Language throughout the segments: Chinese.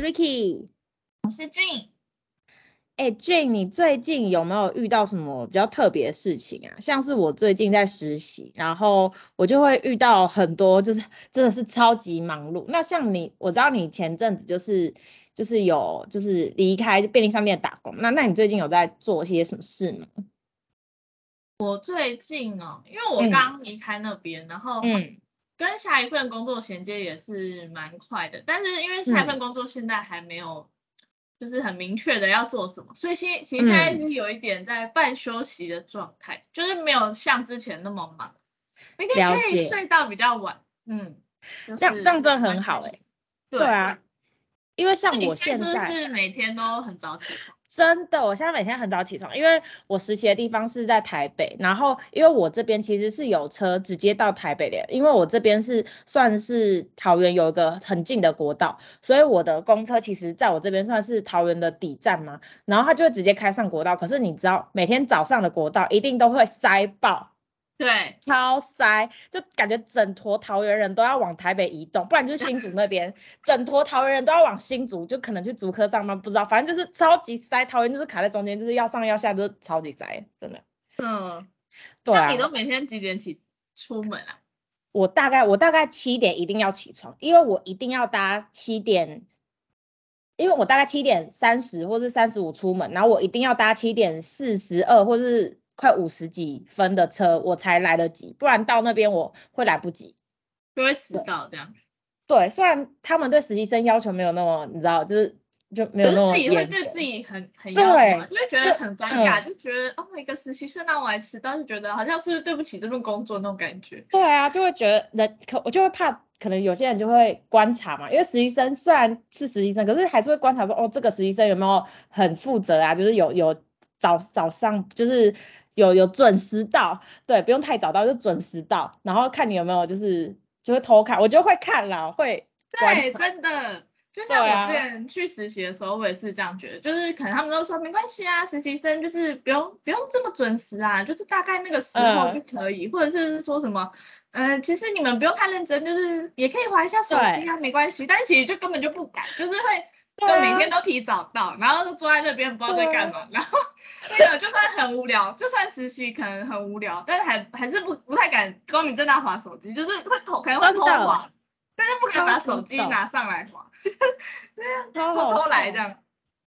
是 Ricky，我是 June。哎，June，你最近有没有遇到什么比较特别的事情啊？像是我最近在实习，然后我就会遇到很多，就是真的是超级忙碌。那像你，我知道你前阵子就是就是有就是离开便利商店打工，那那你最近有在做些什么事吗？我最近哦，因为我刚离开那边，嗯、然后嗯。跟下一份工作衔接也是蛮快的，但是因为下一份工作现在还没有，就是很明确的要做什么，嗯、所以现其实现在是有一点在半休息的状态，嗯、就是没有像之前那么忙，明天可以睡到比较晚，嗯，这样这样真的很好哎、欸，对啊，因为像我现在是每天都很早起床？真的，我现在每天很早起床，因为我实习的地方是在台北，然后因为我这边其实是有车直接到台北的，因为我这边是算是桃园有一个很近的国道，所以我的公车其实在我这边算是桃园的底站嘛，然后它就会直接开上国道，可是你知道每天早上的国道一定都会塞爆。对，超塞，就感觉整坨桃园人都要往台北移动，不然就是新竹那边，整坨桃园人都要往新竹，就可能去竹科上班，不知道，反正就是超级塞，桃园就是卡在中间，就是要上要下都是超级塞，真的。嗯，对啊。那你都每天几点起出门啊？我大概我大概七点一定要起床，因为我一定要搭七点，因为我大概七点三十或是三十五出门，然后我一定要搭七点四十二或是。快五十几分的车我才来得及，不然到那边我会来不及，就会迟到这样。对，虽然他们对实习生要求没有那么，你知道，就是就没有那么严。自己会对自己很很要求，对就会觉得很尴尬，就，觉得哦，一个实习生让我来迟到，就觉得好像是对不起这份工作那种感觉。对啊，就会觉得人可我就会怕，可能有些人就会观察嘛，因为实习生虽然是实习生，可是还是会观察说，哦，这个实习生有没有很负责啊？就是有有早早上就是。有有准时到，对，不用太早到，就准时到，然后看你有没有就是就会偷看，我就会看了，会。对，真的，就像我之前去实习的时候，我也是这样觉得，就是可能他们都说没关系啊，实习生就是不用不用这么准时啊，就是大概那个时候就可以，嗯、或者是说什么，嗯、呃，其实你们不用太认真，就是也可以划一下手机啊，没关系，但是其实就根本就不敢，就是会。就每天都提早到，然后就坐在那边不知道在干嘛，然后那个就算很无聊，就算实习可能很无聊，但是还还是不不太敢光明正大划手机，就是会偷可能会偷滑，但是不敢把手机拿上来滑，这样偷偷来这样。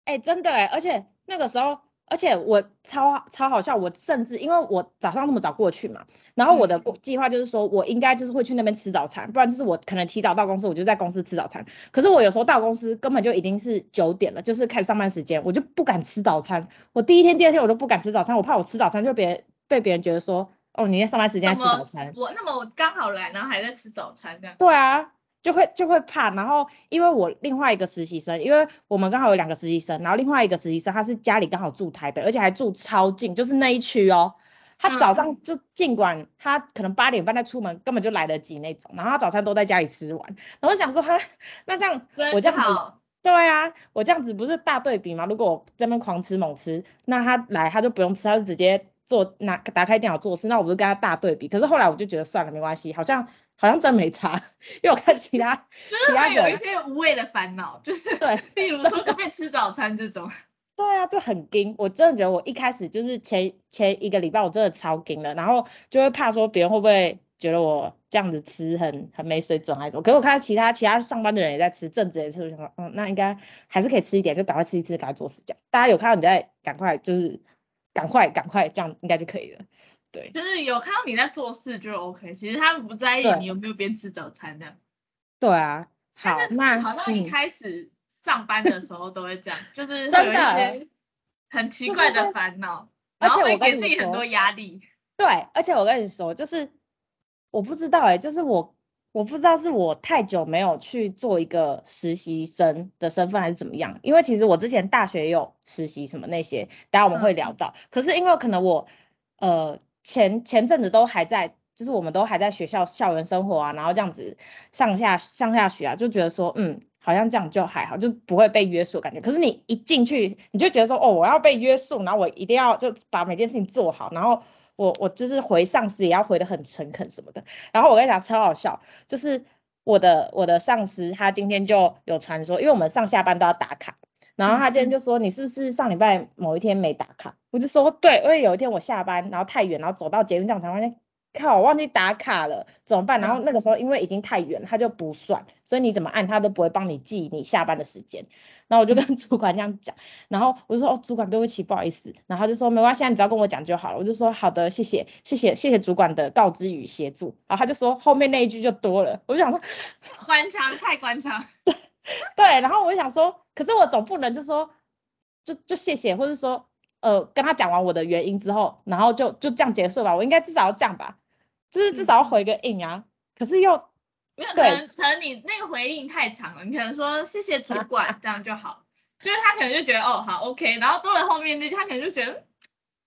哎，真的哎，而且那个时候。而且我超超好笑，我甚至因为我早上那么早过去嘛，然后我的计划就是说我应该就是会去那边吃早餐，不然就是我可能提早到公司，我就在公司吃早餐。可是我有时候到公司根本就已经是九点了，就是开始上班时间，我就不敢吃早餐。我第一天、第二天我都不敢吃早餐，我怕我吃早餐就别被别人觉得说，哦，你在上班时间在吃早餐。我那么我刚好来，然后还在吃早餐这样。对啊。就会就会怕，然后因为我另外一个实习生，因为我们刚好有两个实习生，然后另外一个实习生他是家里刚好住台北，而且还住超近，就是那一区哦。他早上就尽管他可能八点半再出门，根本就来得及那种，然后他早餐都在家里吃完。然后我想说他那这样我这样子，对啊，我这样子不是大对比吗？如果我这边狂吃猛吃，那他来他就不用吃，他就直接做拿打开电脑做事，那我不是跟他大对比？可是后来我就觉得算了，没关系，好像。好像真没差，因为我看其他，就是会有一些无谓的烦恼，就是对，例如说可不可以吃早餐这种。对啊，就很惊，我真的觉得我一开始就是前前一个礼拜我真的超惊的，然后就会怕说别人会不会觉得我这样子吃很很没水准还是什么。可是我看到其他其他上班的人也在吃，正职也吃，我想说，嗯，那应该还是可以吃一点，就赶快吃一吃，赶快做事这样。大家有看到你在赶快就是赶快赶快这样应该就可以了。对，就是有看到你在做事就 OK，其实他们不在意你有没有边吃早餐的。对啊，好，那好像一开始上班的时候都会这样，就是有一些很奇怪的烦恼，而且我给自己很多压力。对，而且我跟你说，就是我不知道哎、欸，就是我我不知道是我太久没有去做一个实习生的身份还是怎么样，因为其实我之前大学也有实习什么那些，等下我们会聊到，嗯、可是因为可能我呃。前前阵子都还在，就是我们都还在学校校园生活啊，然后这样子上下上下学啊，就觉得说，嗯，好像这样就还好，就不会被约束感觉。可是你一进去，你就觉得说，哦，我要被约束，然后我一定要就把每件事情做好，然后我我就是回上司也要回得很诚恳什么的。然后我跟你讲超好笑，就是。我的我的上司他今天就有传说，因为我们上下班都要打卡，然后他今天就说，你是不是上礼拜某一天没打卡？我就说对，因为有一天我下班然后太远，然后走到捷运站才发现。靠，我忘记打卡了，怎么办？然后那个时候因为已经太远，他就不算，所以你怎么按他都不会帮你记你下班的时间。然后我就跟主管这样讲，然后我就说哦，主管对不起，不好意思。然后他就说没关系，你只要跟我讲就好了。我就说好的，谢谢，谢谢，谢谢主管的告知与协助。然后他就说后面那一句就多了，我就想说官腔太官腔。对对，然后我就想说，可是我总不能就说就就谢谢，或者说呃跟他讲完我的原因之后，然后就就这样结束吧。我应该至少要这样吧。就是至少要回个应啊，嗯、可是又没有可能，可能你那个回应太长了，你可能说谢谢主管这样就好，就是他可能就觉得哦好 OK，然后多了后面那句他可能就觉得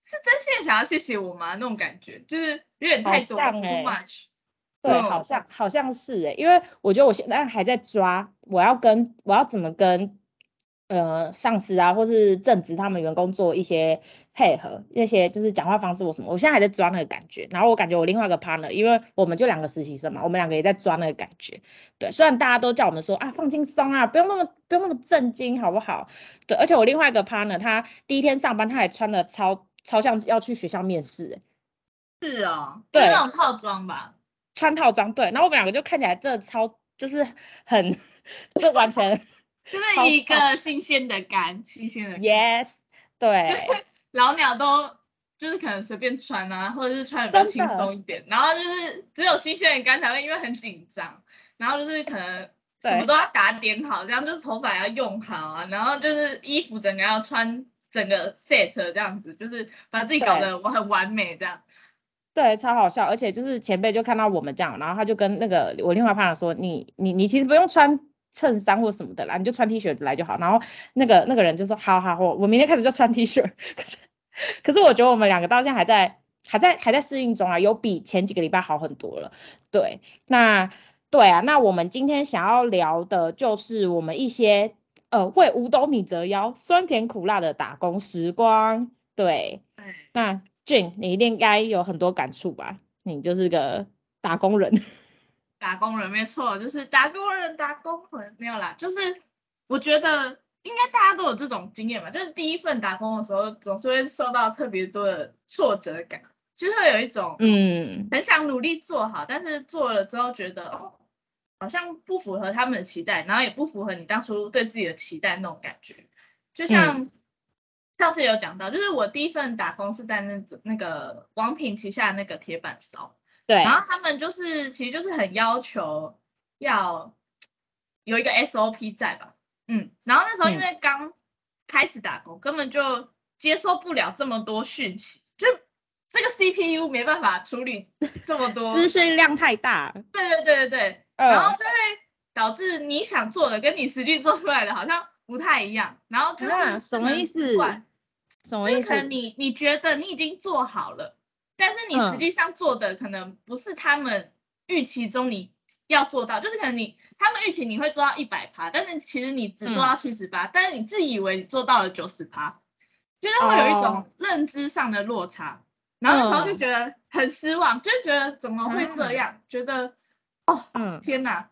是真心的想要谢谢我吗？那种感觉就是有点太多 too much，对，好像好像是哎、欸，因为我觉得我现在还在抓，我要跟我要怎么跟。呃，上司啊，或是正职他们员工做一些配合，那些就是讲话方式或什么，我现在还在抓那个感觉。然后我感觉我另外一个 partner，因为我们就两个实习生嘛，我们两个也在抓那个感觉。对，虽然大家都叫我们说啊，放轻松啊，不用那么不用那么震惊，好不好？对，而且我另外一个 partner，他第一天上班，他还穿了超超像要去学校面试。是哦，对，那种套装吧，穿套装，对。然后我们两个就看起来真的超，就是很，就完全。就是一个新鲜的肝，新鲜的肝。Yes，对。就是老鸟都就是可能随便穿啊，或者是穿的比较轻松一点，然后就是只有新鲜的肝才会因为很紧张，然后就是可能什么都要打点好，这样就是头发要用好啊，然后就是衣服整个要穿整个 set 这样子，就是把自己搞得我很完美这样。对，对，超好笑，而且就是前辈就看到我们这样，然后他就跟那个我另外朋友说，你你你其实不用穿。衬衫或什么的啦，你就穿 T 恤来就好。然后那个那个人就说，好好，我我明天开始就穿 T 恤。可是可是我觉得我们两个到现在还在还在还在适应中啊，有比前几个礼拜好很多了。对，那对啊，那我们今天想要聊的就是我们一些呃为五斗米折腰，酸甜苦辣的打工时光。对，那 June 你一定该有很多感触吧？你就是个打工人。打工人没错，就是打工人，打工人没有啦，就是我觉得应该大家都有这种经验吧，就是第一份打工的时候，总是会受到特别多的挫折感，就会有一种嗯，很想努力做好，但是做了之后觉得哦，好像不符合他们的期待，然后也不符合你当初对自己的期待那种感觉，就像上次有讲到，就是我第一份打工是在那那个王品旗下那个铁板烧。对，然后他们就是，其实就是很要求要有一个 SOP 在吧，嗯，然后那时候因为刚开始打工，嗯、根本就接受不了这么多讯息，就这个 CPU 没办法处理这么多，资讯量太大。对对对对对，呃、然后就会导致你想做的跟你实际做出来的好像不太一样，然后就是什么意思？什么意思？就可能你你觉得你已经做好了。但是你实际上做的可能不是他们预期中你要做到，嗯、就是可能你他们预期你会做到一百趴，但是其实你只做到七十八，但是你自以为你做到了九十趴，就是会有一种认知上的落差，哦、然后那时候就觉得很失望，嗯、就觉得怎么会这样，嗯、觉得哦，嗯，天哪，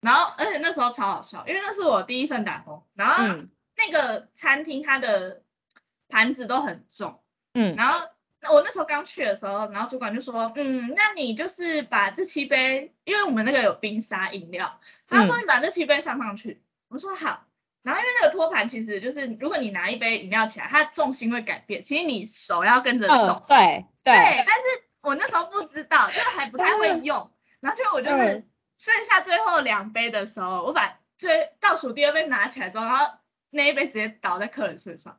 然后而且那时候超好笑，因为那是我第一份打工，然后那个餐厅它的盘子都很重，嗯，然后。我那时候刚去的时候，然后主管就说，嗯，那你就是把这七杯，因为我们那个有冰沙饮料，他说你把这七杯上上去，嗯、我说好，然后因为那个托盘其实就是，如果你拿一杯饮料起来，它重心会改变，其实你手要跟着动，对，对，但是我那时候不知道，就还不太会用，然后就我就是剩下最后两杯的时候，我把最倒数第二杯拿起来之后，然后那一杯直接倒在客人身上。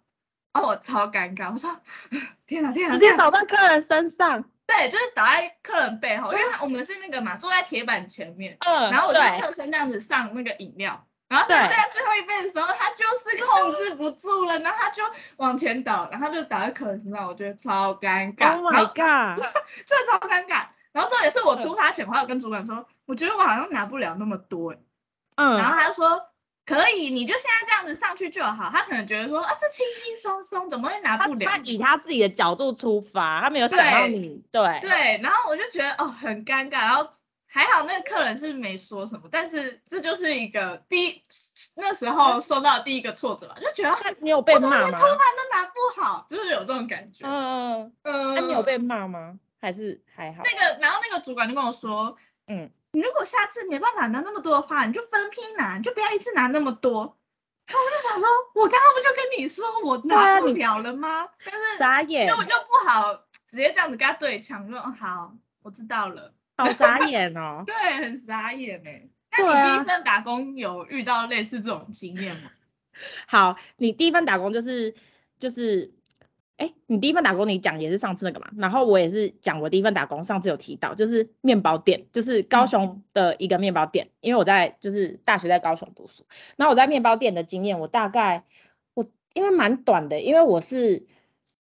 哦，我超尴尬，我说天哪天哪，直接倒到客人身上，对，就是倒在客人背后，因为我们是那个嘛，坐在铁板前面，嗯，然后我就侧身这样子上那个饮料，然后在下最后一杯的时候，他就是控制不住了，然后他就往前倒，然后就倒在客人身上，我觉得超尴尬，Oh my god，这超尴尬，然后这也是我出发前，我还有跟主管说，我觉得我好像拿不了那么多，嗯，然后他就说。可以，你就现在这样子上去就好。他可能觉得说啊，这轻轻松松，怎么会拿不了？他以他自己的角度出发，他没有想到你。对对，然后我就觉得哦，很尴尬，然后还好那个客人是没说什么，但是这就是一个第一那时候受到第一个挫折吧，就觉得他你有被骂吗？连托盘都拿不好，就是有这种感觉。嗯嗯。那你有被骂吗？还是还好？那个然后那个主管就跟我说，嗯，你如果下次没办法拿那么多的话，你就分批拿，你就不要一次拿那么多。然后我就想说，我刚刚不就跟你说我拿不了了吗？但是傻眼，那我就不好直接这样子跟他对呛，说好，我知道了。好 傻眼哦。对，很傻眼哎。那你第一份打工有遇到类似这种经验吗？好，你第一份打工就是就是。哎，你第一份打工你讲也是上次那个嘛，然后我也是讲我第一份打工，上次有提到就是面包店，就是高雄的一个面包店，因为我在就是大学在高雄读书，然后我在面包店的经验，我大概我因为蛮短的，因为我是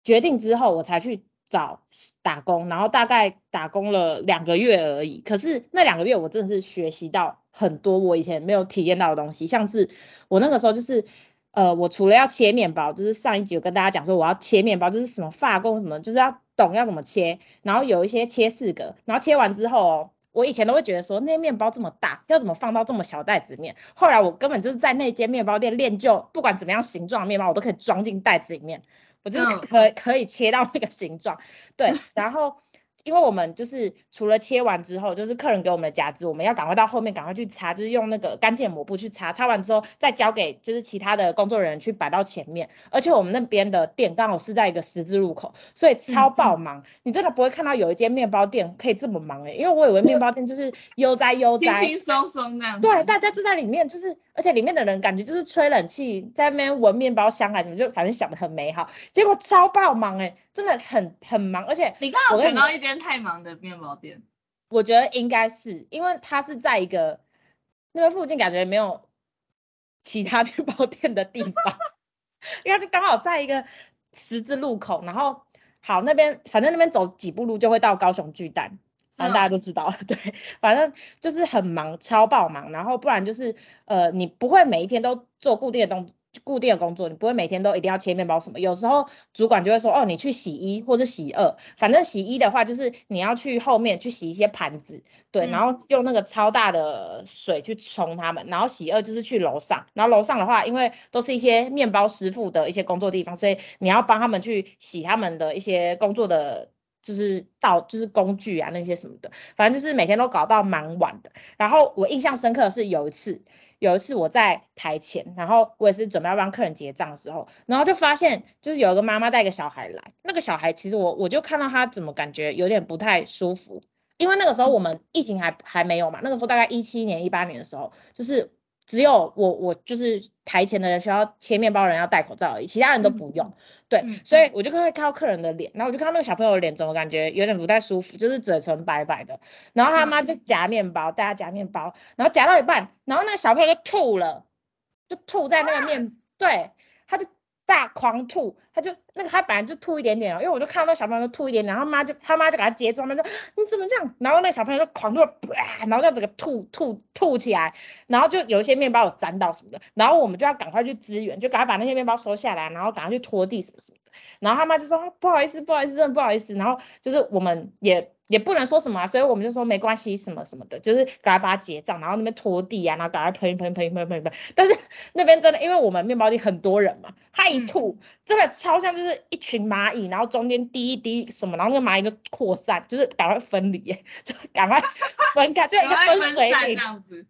决定之后我才去找打工，然后大概打工了两个月而已，可是那两个月我真的是学习到很多我以前没有体验到的东西，像是我那个时候就是。呃，我除了要切面包，就是上一集有跟大家讲说我要切面包，就是什么发功什么，就是要懂要怎么切，然后有一些切四个，然后切完之后哦，我以前都会觉得说那些面包这么大，要怎么放到这么小袋子里面？后来我根本就是在那间面包店练就，不管怎么样形状的面包，我都可以装进袋子里面，我就是可可以切到那个形状，对，然后。因为我们就是除了切完之后，就是客人给我们的夹子，我们要赶快到后面赶快去擦，就是用那个干净抹布去擦，擦完之后再交给就是其他的工作人员去摆到前面。而且我们那边的店刚好是在一个十字路口，所以超爆忙。嗯、你真的不会看到有一间面包店可以这么忙诶、欸，因为我以为面包店就是悠哉悠哉，轻轻松松那样。对，大家就在里面，就是而且里面的人感觉就是吹冷气，在那边闻面包香啊，怎么就反正想得很美好，结果超爆忙诶、欸，真的很很忙，而且你刚好选到一间。太忙的面包店，我觉得应该是，因为它是在一个那边附近，感觉没有其他面包店的地方，应该是刚好在一个十字路口，然后好那边，反正那边走几步路就会到高雄巨蛋，反正大家都知道，嗯、对，反正就是很忙，超爆忙，然后不然就是呃，你不会每一天都做固定的动。固定的工作，你不会每天都一定要切面包什么。有时候主管就会说，哦，你去洗一或者洗二，反正洗一的话就是你要去后面去洗一些盘子，对，然后用那个超大的水去冲它们。然后洗二就是去楼上，然后楼上的话，因为都是一些面包师傅的一些工作地方，所以你要帮他们去洗他们的一些工作的，就是到就是工具啊那些什么的，反正就是每天都搞到蛮晚的。然后我印象深刻的是有一次。有一次我在台前，然后我也是准备要帮客人结账的时候，然后就发现就是有一个妈妈带一个小孩来，那个小孩其实我我就看到他怎么感觉有点不太舒服，因为那个时候我们疫情还还没有嘛，那个时候大概一七年一八年的时候，就是。只有我我就是台前的人需要切面包人要戴口罩而已，其他人都不用。嗯、对，嗯、所以我就会看到客人的脸，然后我就看到那个小朋友的脸，怎么感觉有点不太舒服，就是嘴唇白白的。然后他妈就夹面包，大家夹面包，然后夹到一半，然后那个小朋友就吐了，就吐在那个面，对，他就。大狂吐，他就那个他本来就吐一点点哦，因为我就看到那小朋友就吐一点点，然后妈就他妈就给他接住，他说你怎么这样？然后那小朋友就狂吐，然后这样整个吐吐吐起来，然后就有一些面包有沾到什么的，然后我们就要赶快去支援，就赶快把那些面包收下来，然后赶快去拖地什么什么，然后他妈就说不好意思不好意思真的不好意思，然后就是我们也。也不能说什么啊，所以我们就说没关系什么什么的，就是赶快把它结账，然后那边拖地啊，然后赶快喷喷喷喷喷喷。但是 那边真的，因为我们面包店很多人嘛，他一吐，嗯、真的超像就是一群蚂蚁，然后中间滴一滴什么，然后那个蚂蚁就扩散，就是赶快分离，就赶快 分开，就一个分水岭这样子。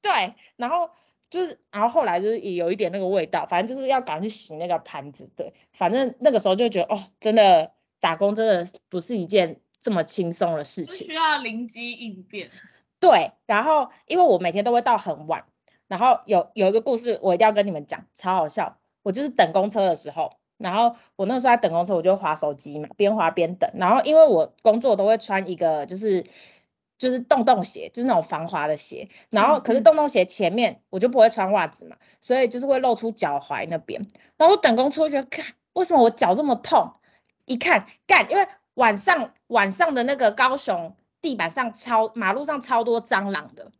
对，然后就是，然后后来就是也有一点那个味道，反正就是要赶去洗那个盘子。对，反正那个时候就觉得哦，真的打工真的不是一件。这么轻松的事情，需要灵机应变。对，然后因为我每天都会到很晚，然后有有一个故事我一定要跟你们讲，超好笑。我就是等公车的时候，然后我那个时候在等公车，我就划手机嘛，边滑边等。然后因为我工作都会穿一个就是就是洞洞鞋，就是那种防滑的鞋。然后可是洞洞鞋前面我就不会穿袜子嘛，所以就是会露出脚踝那边。然后我等公车，我觉得看为什么我脚这么痛？一看干，因为。晚上晚上的那个高雄地板上超马路上超多蟑螂的，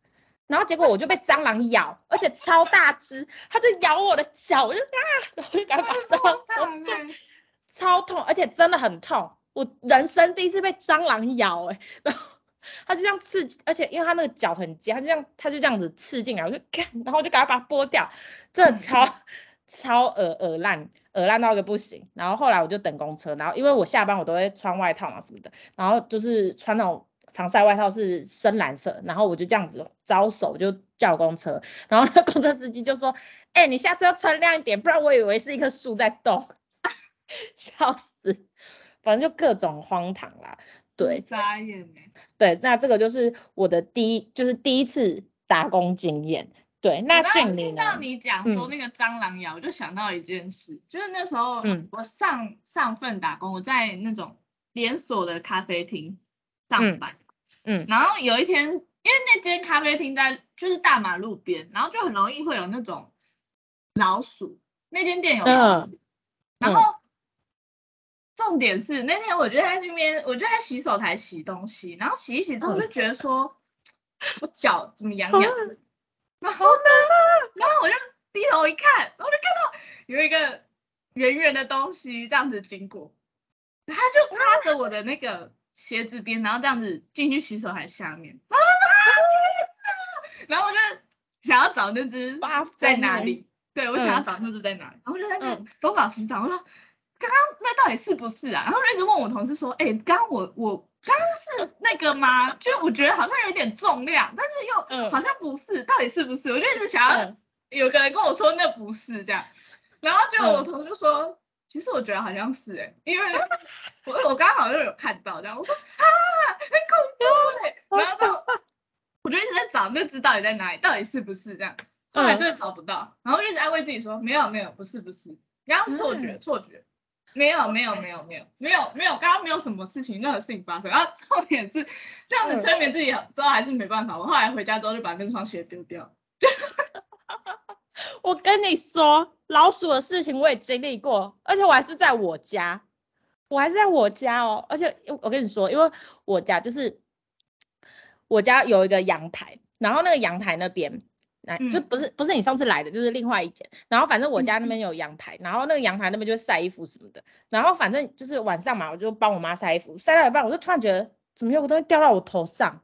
然后结果我就被蟑螂咬，而且超大只，它就咬我的脚，我就啊，然后就赶快把蟑螂，超痛，而且真的很痛，我人生第一次被蟑螂咬哎、欸，然后他就这样刺，而且因为他那个脚很尖，他就这样，他就这样子刺进来，我就 看，然后我就赶快把它剥掉，真的超、嗯、超恶恶烂，恶烂到一个不行。然后后来我就等公车，然后因为我下班我都会穿外套嘛什么的，然后就是穿那种防晒外套是深蓝色，然后我就这样子招手就叫公车，然后那公车司机就说，哎、欸，你下次要穿亮一点，不然我以为是一棵树在动，笑死，反正就各种荒唐啦。对，傻眼欸。对，那这个就是我的第一，就是第一次打工经验。对，那静玲呢？听到你讲说那个蟑螂咬，嗯、我就想到一件事，就是那时候我上、嗯、上份打工，我在那种连锁的咖啡厅上班。嗯。嗯然后有一天，因为那间咖啡厅在就是大马路边，然后就很容易会有那种老鼠。那间店有老鼠。嗯、然后。嗯重点是那天我就在那边，我就在洗手台洗东西，然后洗一洗之后我就觉得说，我脚怎么痒痒的，然后呢，然后我就低头一看，然后就看到有一个圆圆的东西这样子经过，它就插着我的那个鞋子边，然后这样子进去洗手台下面，然后我就想要找那只在哪里，对，我想要找那只在哪里，然后就在那东找西找，我说。刚刚那到底是不是啊？然后我一直问我同事说，哎、欸，刚刚我我刚刚是那个吗？就我觉得好像有点重量，但是又好像不是，嗯、到底是不是？我就一直想要有个人跟我说那不是这样，然后结果我同事就说，嗯、其实我觉得好像是哎、欸，因为我我刚刚好像有看到这样，我说啊，很恐怖哎、欸，然后就我就一直在找那只到底在哪里，到底是不是这样？后来真的找不到，然后一直安慰自己说没有没有，不是不是，刚刚错觉错觉。没有没有没有没有没有没有，刚刚没有什么事情，任何事情发生。然后重点是这样子催眠自己之后还是没办法。我后来回家之后就把那双鞋丢掉。我跟你说，老鼠的事情我也经历过，而且我还是在我家，我还是在我家哦。而且我跟你说，因为我家就是我家有一个阳台，然后那个阳台那边。来，就不是不是你上次来的，就是另外一间。然后反正我家那边有阳台，然后那个阳台那边就会晒衣服什么的。然后反正就是晚上嘛，我就帮我妈晒衣服，晒到一半，我就突然觉得怎么有个东西掉到我头上，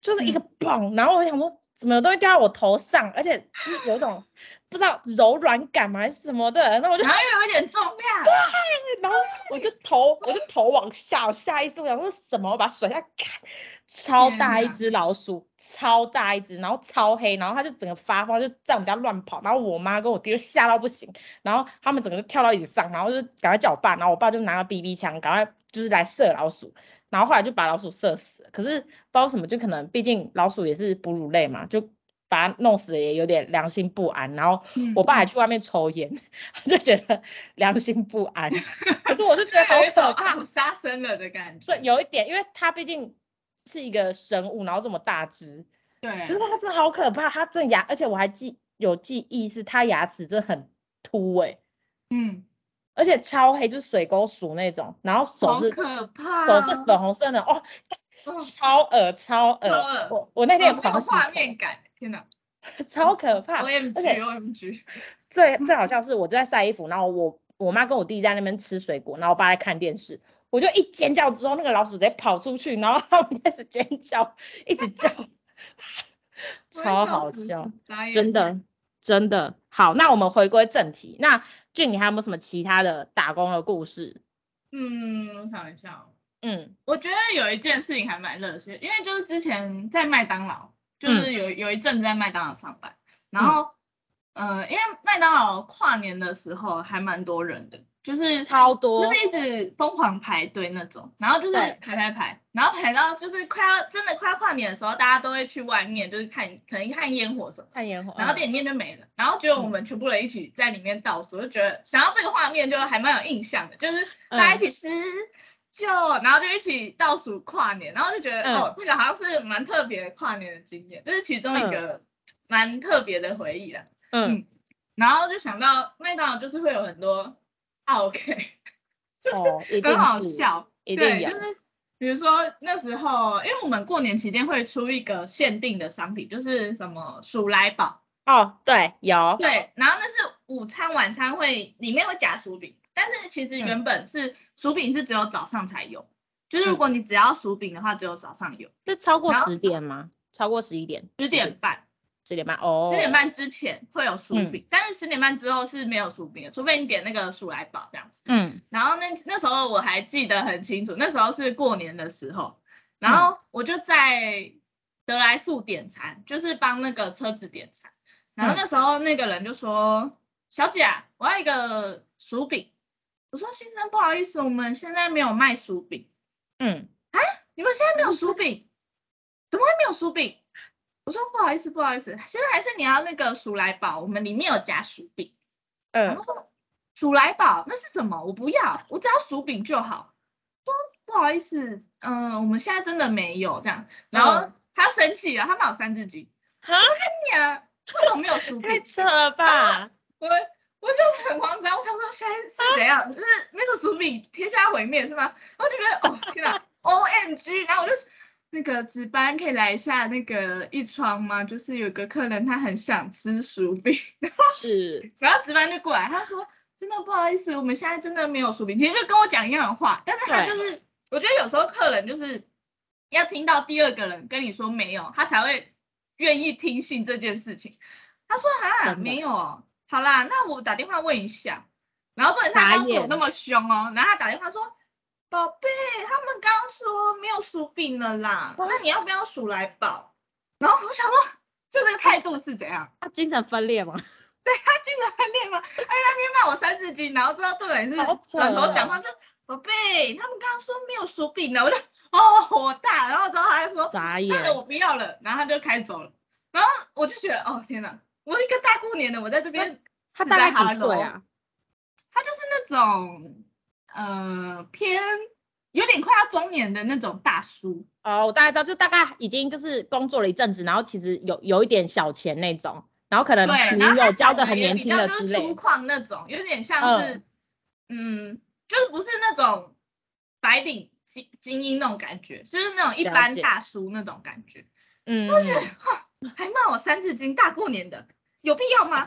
就是一个嘣。然后我想说怎么有东西掉到我头上，而且就是有一种 不知道柔软感嘛还是什么的。然后我就然后又有一点重量，对，然后我就头我就头往下，我下意识我想说什么，我把它甩下看。超大一只老鼠，超大一只，然后超黑，然后它就整个发疯，就在我们家乱跑，然后我妈跟我弟就吓到不行，然后他们整个就跳到椅子上，然后就赶快叫我爸，然后我爸就拿了 BB 枪，赶快就是来射老鼠，然后后来就把老鼠射死了。可是不知道什么，就可能毕竟老鼠也是哺乳类嘛，就把它弄死了也有点良心不安。然后我爸还去外面抽烟，就觉得良心不安。可是我是觉得好可怕，杀生了的感觉。对，有一点，因为它毕竟。是一个生物，然后这么大只，对，可是它真的好可怕，它真牙，而且我还记有记忆是它牙齿真的很凸哎，嗯，而且超黑，就是水沟鼠那种，然后手是可怕，手是粉红色的哦，超恶超恶，我我那天有狂画面感，天哪，超可怕，OMG OMG，最最好笑是我就在晒衣服，然后我我妈跟我弟在那边吃水果，然后我爸在看电视。我就一尖叫之后，那个老鼠直接跑出去，然后他们开始尖叫，一直叫，超好笑，真的真的。好，那我们回归正题，那俊，你还有没有什么其他的打工的故事？嗯，我想一下，嗯，我觉得有一件事情还蛮热血，因为就是之前在麦当劳，就是有、嗯、有一阵子在麦当劳上班，然后，嗯、呃，因为麦当劳跨年的时候还蛮多人的。就是超多，就是一直疯狂排队那种，然后就是排排排，然后排到就是快要真的快要跨年的时候，大家都会去外面就是看，可能看烟火什么，看烟火，然后店里面就没了，然后只有我们全部人一起在里面倒数，就觉得想要这个画面就还蛮有印象的，就是大家一起吃就，然后就一起倒数跨年，然后就觉得哦，这个好像是蛮特别的跨年的经验，这是其中一个蛮特别的回忆了，嗯，然后就想到麦当劳就是会有很多。OK，就是很好笑，哦、对，就是比如说那时候，因为我们过年期间会出一个限定的商品，就是什么鼠来宝。哦，对，有。对，然后那是午餐、晚餐会里面会夹薯饼，但是其实原本是薯饼是只有早上才有，就是如果你只要薯饼的话，只有早上有。是超过十点吗？超过十一点？十点半。十点半哦。十点半之前会有薯饼，但是十点半之后是没有薯饼的，除非你点那个薯来宝这样子。嗯。然后那那时候我还记得很清楚，那时候是过年的时候，然后我就在得来速点餐，就是帮那个车子点餐。然后那时候那个人就说：“小姐啊，我要一个薯饼。”我说：“先生，不好意思，我们现在没有卖薯饼。”嗯，啊，你们现在没有薯饼？怎么会没有薯饼？我说：“不好意思，不好意思，现在还是你要那个薯来宝，我们里面有加薯饼。”嗯，然后说：“薯来宝那是什么？我不要，我只要薯饼就好。”说：“不好意思，嗯，我们现在真的没有这样。”然后他生气了，他骂我三字经。啊，你啊，为什么没有薯饼？太扯了吧！我。我就是很慌张，我想说现在是怎样？就是那个薯饼天下毁灭是吗？然后就觉得哦天哪，OMG！然后我就那个值班可以来一下那个一窗吗？就是有个客人他很想吃薯饼，是，然后值班就过来，他说真的不好意思，我们现在真的没有薯饼。其实就跟我讲一样的话，但是他就是我觉得有时候客人就是要听到第二个人跟你说没有，他才会愿意听信这件事情。他说啊没有。好啦，那我打电话问一下，然后昨天他刚对我那么凶哦，然后他打电话说，宝贝，他们刚刚说没有薯饼了啦，那你要不要薯来宝？然后我想说，这个态度是怎样？他精神分裂吗？对，他精神分裂吗？哎，那边骂我三字经，然后不知道这个人是转头讲话就，宝贝，他们刚刚说没有薯饼了，我就哦火大，然后之后他就说，算了，我不要了，然后他就开走了，然后我就觉得，哦天哪。我一个大过年的，我在这边，他大概几岁啊？他就是那种，呃，偏有点快要中年的那种大叔。哦，我大概知道，就大概已经就是工作了一阵子，然后其实有有一点小钱那种，然后可能女友交的很年轻的之类。粗犷那种，有点像是，嗯，嗯，就是不是那种白领精精英那种感觉，就是那种一般大叔那种感觉。嗯。我觉得哈。还骂我三字经，大过年的有必要吗？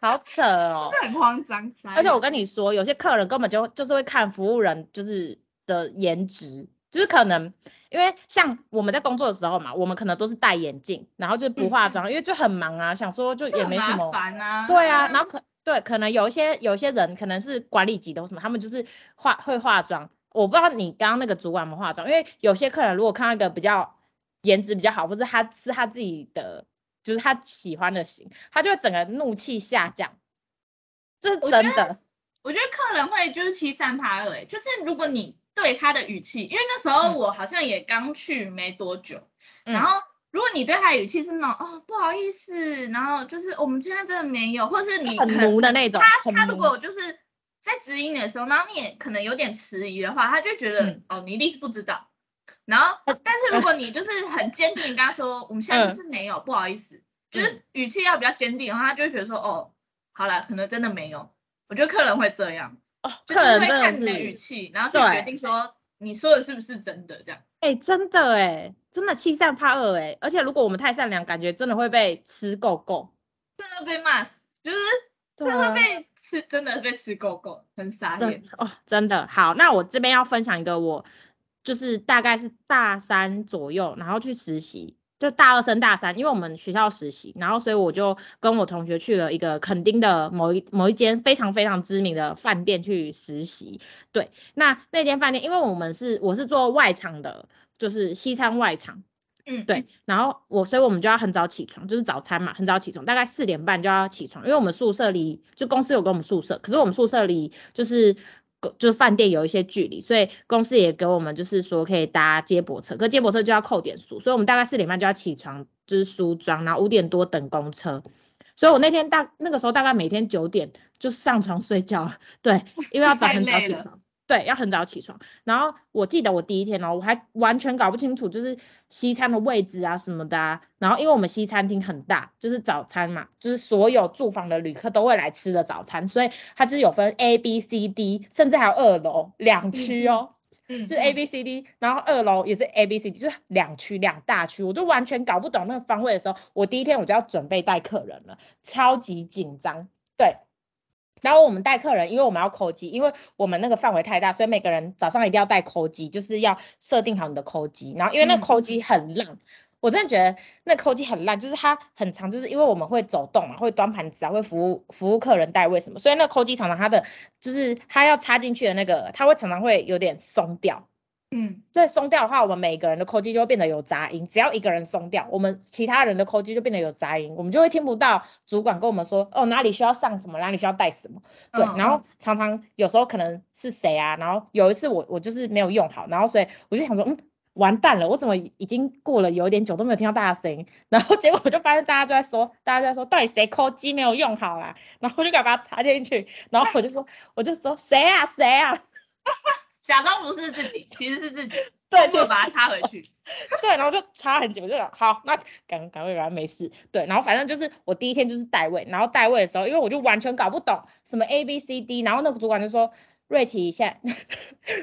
好扯哦，就是很慌张。而且我跟你说，有些客人根本就就是会看服务人就是的颜值，就是可能因为像我们在工作的时候嘛，我们可能都是戴眼镜，然后就不化妆，嗯、因为就很忙啊，想说就也没什么。烦啊。对啊，然后可对，可能有一些有一些人可能是管理级的或什么，他们就是化会化妆。我不知道你刚刚那个主管有没有化妆，因为有些客人如果看到一个比较。颜值比较好，或者他是他自己的，就是他喜欢的型，他就会整个怒气下降，这是真的。我觉得客人会就是欺善怕恶，哎，就是如果你对他的语气，因为那时候我好像也刚去没多久，嗯、然后如果你对他的语气是那种哦不好意思，然后就是我们今天真的没有，或是你很奴的那种，他他如果就是在指引你的时候，然后你也可能有点迟疑的话，他就觉得、嗯、哦你一定是不知道。然后，但是如果你就是很坚定跟他说，我们现在就是没有，不好意思，就是语气要比较坚定，然后他就会觉得说，哦，好了，可能真的没有。我觉得客人会这样，哦，客人会看你的语气，然后就决定说你说的是不是真的这样。哎，真的哎，真的欺善怕恶哎，而且如果我们太善良，感觉真的会被吃够够，真的被骂死，就是真的会被吃，真的被吃够够，很傻眼哦，真的。好，那我这边要分享一个我。就是大概是大三左右，然后去实习，就大二升大三，因为我们学校实习，然后所以我就跟我同学去了一个垦丁的某一某一间非常非常知名的饭店去实习。对，那那间饭店，因为我们是我是做外场的，就是西餐外场，嗯，对，然后我所以我们就要很早起床，就是早餐嘛，很早起床，大概四点半就要起床，因为我们宿舍离就公司有跟我们宿舍，可是我们宿舍离就是。就是饭店有一些距离，所以公司也给我们就是说可以搭接驳车，可接驳车就要扣点数，所以我们大概四点半就要起床，就是梳妆，然后五点多等公车。所以我那天大那个时候大概每天九点就上床睡觉，对，因为要早很早起床。对，要很早起床。然后我记得我第一天哦，我还完全搞不清楚就是西餐的位置啊什么的啊。然后因为我们西餐厅很大，就是早餐嘛，就是所有住房的旅客都会来吃的早餐，所以它就是有分 A、B、C、D，甚至还有二楼两区哦。嗯。就是 A、B、C、D，然后二楼也是 A、B、C、D，就是两区两大区，我就完全搞不懂那个方位的时候，我第一天我就要准备带客人了，超级紧张。对。然后我们带客人，因为我们要扣机，因为我们那个范围太大，所以每个人早上一定要带扣机，就是要设定好你的扣机。然后因为那扣机很烂，嗯、我真的觉得那扣机很烂，就是它很长，就是因为我们会走动嘛，会端盘子啊，会服务服务客人带位什么，所以那扣机常常它的就是它要插进去的那个，它会常常会有点松掉。嗯，所以松掉的话，我们每个人的扣机就会变得有杂音。只要一个人松掉，我们其他人的扣机就变得有杂音，我们就会听不到主管跟我们说，哦，哪里需要上什么，哪里需要带什么。对，嗯、然后常常有时候可能是谁啊，然后有一次我我就是没有用好，然后所以我就想说，嗯，完蛋了，我怎么已经过了有点久都没有听到大家声音，然后结果我就发现大家就在说，大家就在说到底谁扣机没有用好啊，然后我就赶快把它插进去，然后我就说，我就说谁啊谁啊。假装不是自己，其实是自己，对，就把它插回去。对，然后就插很久，就好，那赶赶快赶快没事。对，然后反正就是我第一天就是代位，然后代位的时候，因为我就完全搞不懂什么 A B C D，然后那个主管就说瑞奇现在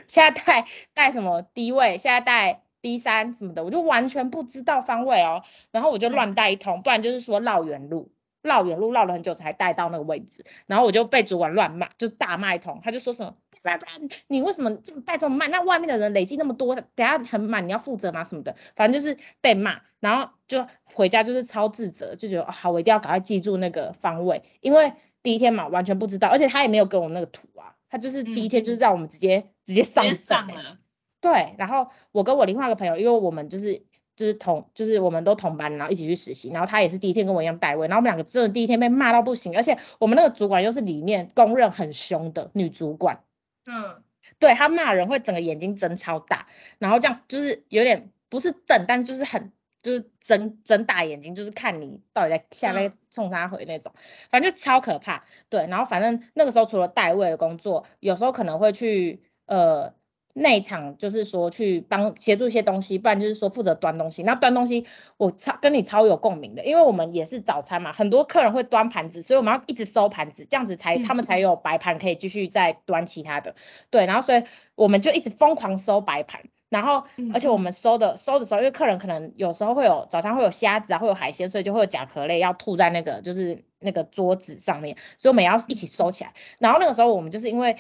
现在带带什么 D 位，现在带 B 三什么的，我就完全不知道方位哦，然后我就乱带一通，不然就是说绕远路，绕远路绕了很久才带到那个位置，然后我就被主管乱骂，就大骂一通，他就说什么。不然不然，你为什么这么带这么慢？那外面的人累积那么多，等下很满，你要负责吗？什么的，反正就是被骂，然后就回家就是超自责，就觉得好，我一定要赶快记住那个方位，因为第一天嘛完全不知道，而且他也没有给我那个图啊，他就是第一天就是让我们直接、嗯、直接上上了。对，然后我跟我另外一个朋友，因为我们就是就是同就是我们都同班，然后一起去实习，然后他也是第一天跟我一样带位，然后我们两个真的第一天被骂到不行，而且我们那个主管又是里面公认很凶的女主管。嗯，对，他骂人会整个眼睛睁超大，然后这样就是有点不是瞪，但是就是很就是睁睁大眼睛，就是看你到底在下面冲他回那种，反正就超可怕。对，然后反正那个时候除了代位的工作，有时候可能会去呃。内场就是说去帮协助一些东西，不然就是说负责端东西。那端东西我超跟你超有共鸣的，因为我们也是早餐嘛，很多客人会端盘子，所以我们要一直收盘子，这样子才他们才有白盘可以继续再端其他的。对，然后所以我们就一直疯狂收白盘，然后而且我们收的收的时候，因为客人可能有时候会有早餐会有虾子啊，会有海鲜，所以就会有甲壳类要吐在那个就是那个桌子上面，所以我们也要一起收起来。然后那个时候我们就是因为。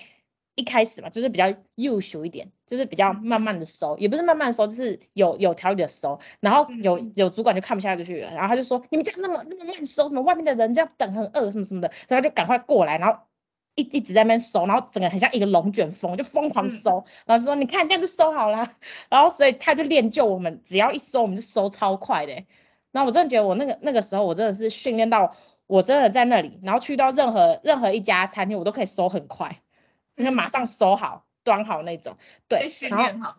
一开始嘛，就是比较幼熟一点，就是比较慢慢的收，也不是慢慢的收，就是有有条理的收。然后有有主管就看不下去了，然后他就说：“你们这样那么那么慢收，什么外面的人这样等很饿什么什么的。”然后就赶快过来，然后一一直在那边收，然后整个很像一个龙卷风，就疯狂收。然后就说：“你看这样就收好了。”然后所以他就练就我们，只要一收我们就收超快的。然后我真的觉得我那个那个时候我真的是训练到我真的在那里，然后去到任何任何一家餐厅我都可以收很快。那马上收好，端好那种，对，训练好，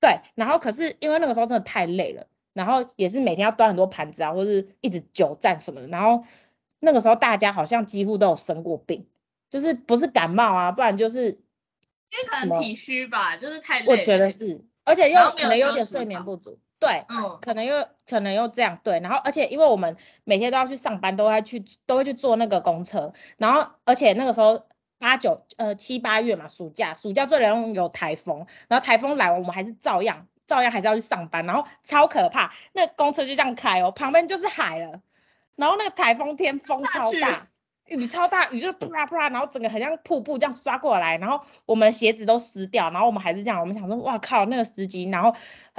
对，然后可是因为那个时候真的太累了，然后也是每天要端很多盘子啊，或是一直久站什么的，然后那个时候大家好像几乎都有生过病，就是不是感冒啊，不然就是因为可能体虚吧，就是太累，我觉得是，而且又可能有点睡眠不足，对，嗯，可能又可能又这样，对，然后而且因为我们每天都要去上班，都要去都会去坐那个公车，然后而且那个时候。八九呃七八月嘛，暑假暑假最容易有台风，然后台风来我们还是照样照样还是要去上班，然后超可怕，那公车就这样开哦，旁边就是海了，然后那个台风天风超大，雨超大，雨就啪啪，然后整个很像瀑布这样刷过来，然后我们鞋子都湿掉，然后我们还是这样，我们想说哇靠，那个司机，然后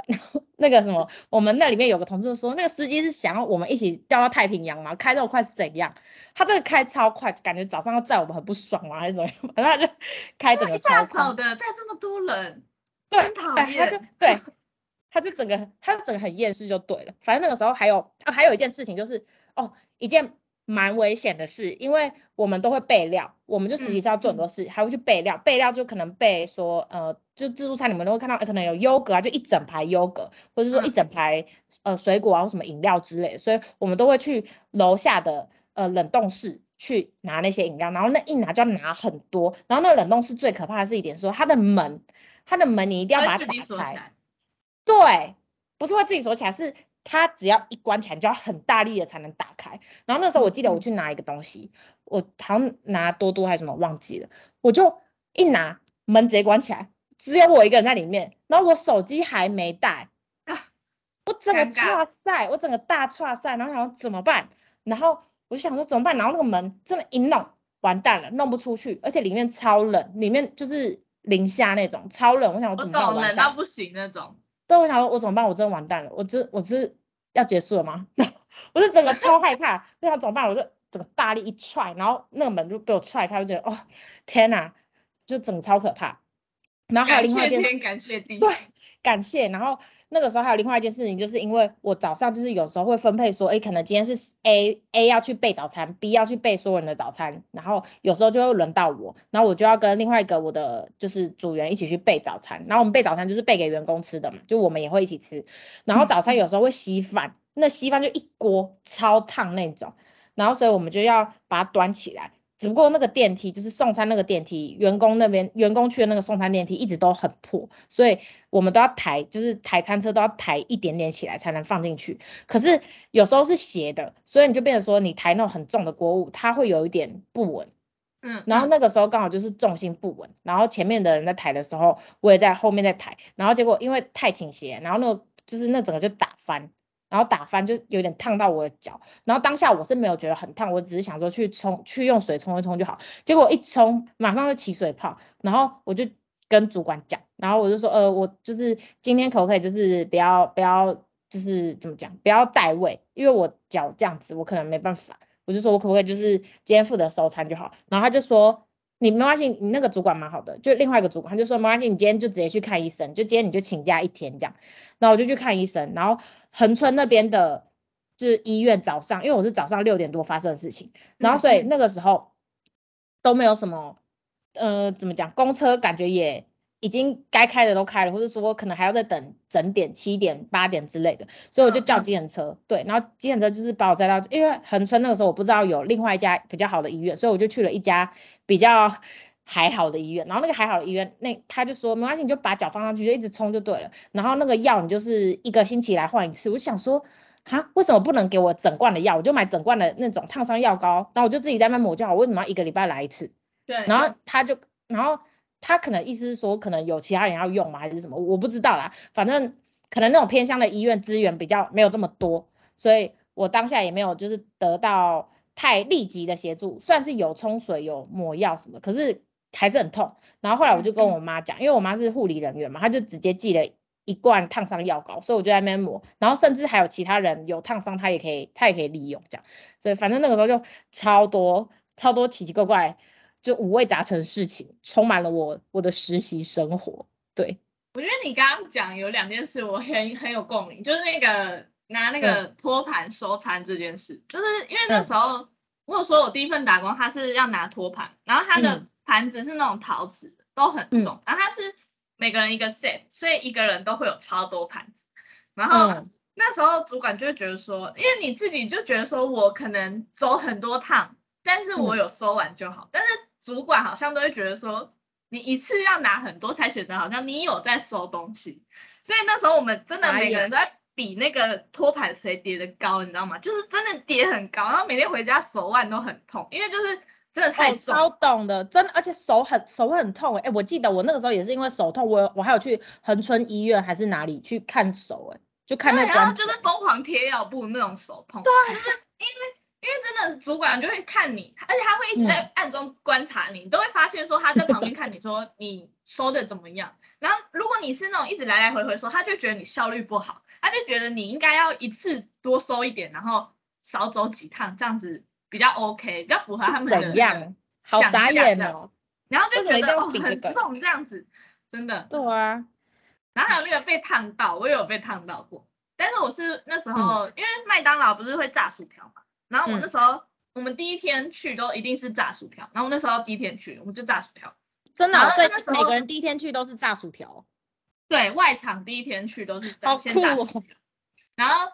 然后那个什么，我们那里面有个同事说，那个司机是想要我们一起掉到太平洋嘛？开这么快是怎样？他这个开超快，感觉早上要载我们很不爽嘛，还是怎么样？反正他就开整个超快。的，载这么多人，对，讨厌。他就对，他就整个，他就整个很厌世就对了。反正那个时候还有，啊，还有一件事情就是，哦，一件蛮危险的事，因为我们都会备料，我们就实际上要做很多事，嗯、还会去备料。备料就可能备说，呃，就自助餐你们都会看到，可能有优格啊，就一整排优格，或者说一整排、嗯、呃水果啊或什么饮料之类的，所以我们都会去楼下的。呃，冷冻室去拿那些饮料，然后那一拿就要拿很多，然后那个冷冻室最可怕的是一点说，它的门，它的门你一定要把它打开，对，不是会自己锁起来，是它只要一关起来，你就要很大力的才能打开。然后那时候我记得我去拿一个东西，嗯、我好像拿多多还是什么忘记了，我就一拿门直接关起来，只有我一个人在里面，然后我手机还没带，啊，我整个剉赛，我整个大剉赛，然后想说怎么办，然后。我就想说怎么办，然后那个门这么一弄，完蛋了，弄不出去，而且里面超冷，里面就是零下那种，超冷。我想我怎么办？我懂，冷到不行那种。对，我想说我怎么办？我真的完蛋了，我这我是要结束了吗？我是整个超害怕，那想怎么办？我就整个大力一踹，然后那个门就被我踹开，我觉得哦天哪，就整个超可怕。然后还有另外一件事，感谢地，对，感谢。然后那个时候还有另外一件事情，就是因为我早上就是有时候会分配说，哎，可能今天是 A A 要去备早餐，B 要去备所有人的早餐，然后有时候就会轮到我，然后我就要跟另外一个我的就是组员一起去备早餐。然后我们备早餐就是备给员工吃的嘛，就我们也会一起吃。然后早餐有时候会稀饭，那稀饭就一锅超烫那种，然后所以我们就要把它端起来。只不过那个电梯就是送餐那个电梯，员工那边员工去的那个送餐电梯一直都很破，所以我们都要抬，就是抬餐车都要抬一点点起来才能放进去。可是有时候是斜的，所以你就变成说你抬那种很重的锅物，它会有一点不稳。嗯。然后那个时候刚好就是重心不稳，然后前面的人在抬的时候，我也在后面在抬，然后结果因为太倾斜，然后那个就是那整个就打翻。然后打翻就有点烫到我的脚，然后当下我是没有觉得很烫，我只是想说去冲，去用水冲一冲就好。结果一冲马上就起水泡，然后我就跟主管讲，然后我就说呃我就是今天可不可以就是不要不要就是怎么讲不要带位，因为我脚这样子我可能没办法，我就说我可不可以就是今天负责收餐就好，然后他就说。你没关系，你那个主管蛮好的，就另外一个主管他就说没关系，你今天就直接去看医生，就今天你就请假一天这样，然后我就去看医生，然后恒春那边的，就是医院早上，因为我是早上六点多发生的事情，然后所以那个时候都没有什么，呃，怎么讲，公车感觉也。已经该开的都开了，或者说可能还要再等整点七点八点之类的，所以我就叫计程车，嗯、对，然后计程车就是把我载到，因为恒春那个时候我不知道有另外一家比较好的医院，所以我就去了一家比较还好的医院，然后那个还好的医院，那他就说没关系，你就把脚放上去就一直冲就对了，然后那个药你就是一个星期来换一次，我想说，哈，为什么不能给我整罐的药？我就买整罐的那种烫伤药膏，然后我就自己在那抹就好，为什么要一个礼拜来一次？对，然后他就，然后。他可能意思是说，可能有其他人要用吗，还是什么？我不知道啦。反正可能那种偏向的医院资源比较没有这么多，所以我当下也没有就是得到太立即的协助，算是有冲水、有抹药什么，可是还是很痛。然后后来我就跟我妈讲，因为我妈是护理人员嘛，她就直接寄了一罐烫伤药膏，所以我就在那边抹。然后甚至还有其他人有烫伤，她也可以，她也可以利用这样。所以反正那个时候就超多超多奇奇怪怪。就五味杂陈事情，充满了我我的实习生活。对，我觉得你刚刚讲有两件事，我很很有共鸣，就是那个拿那个托盘收餐这件事，嗯、就是因为那时候、嗯、我有说我第一份打工，他是要拿托盘，然后他的盘子是那种陶瓷的，都很重，嗯、然后他是每个人一个 set，所以一个人都会有超多盘子。然后、嗯、那时候主管就会觉得说，因为你自己就觉得说我可能走很多趟，但是我有收完就好，嗯、但是。主管好像都会觉得说，你一次要拿很多才显得好像你有在收东西，所以那时候我们真的每个人都在比那个托盘谁叠的高，你知道吗？就是真的叠很高，然后每天回家手腕都很痛，因为就是真的太重。超懂的，真的，而且手很手会很痛哎、欸，我记得我那个时候也是因为手痛，我我还有去恒春医院还是哪里去看手哎、欸，就看那个。然后就是疯狂贴药布那种手痛。对，就是因为。因为真的主管就会看你，而且他会一直在暗中观察你，嗯、你都会发现说他在旁边看你说你收的怎么样。然后如果你是那种一直来来回回说，他就觉得你效率不好，他就觉得你应该要一次多收一点，然后少走几趟，这样子比较 OK，比较符合他们的怎样？好傻眼哦。然后就觉得哦很重这样子，真的。对啊。然后还有那个被烫到，我也有被烫到过，但是我是那时候、嗯、因为麦当劳不是会炸薯条嘛。然后我那时候，嗯、我们第一天去都一定是炸薯条。然后我那时候第一天去，我们就炸薯条。真的、哦，所以那时候每个人第一天去都是炸薯条。对外场第一天去都是炸，先炸薯条。然后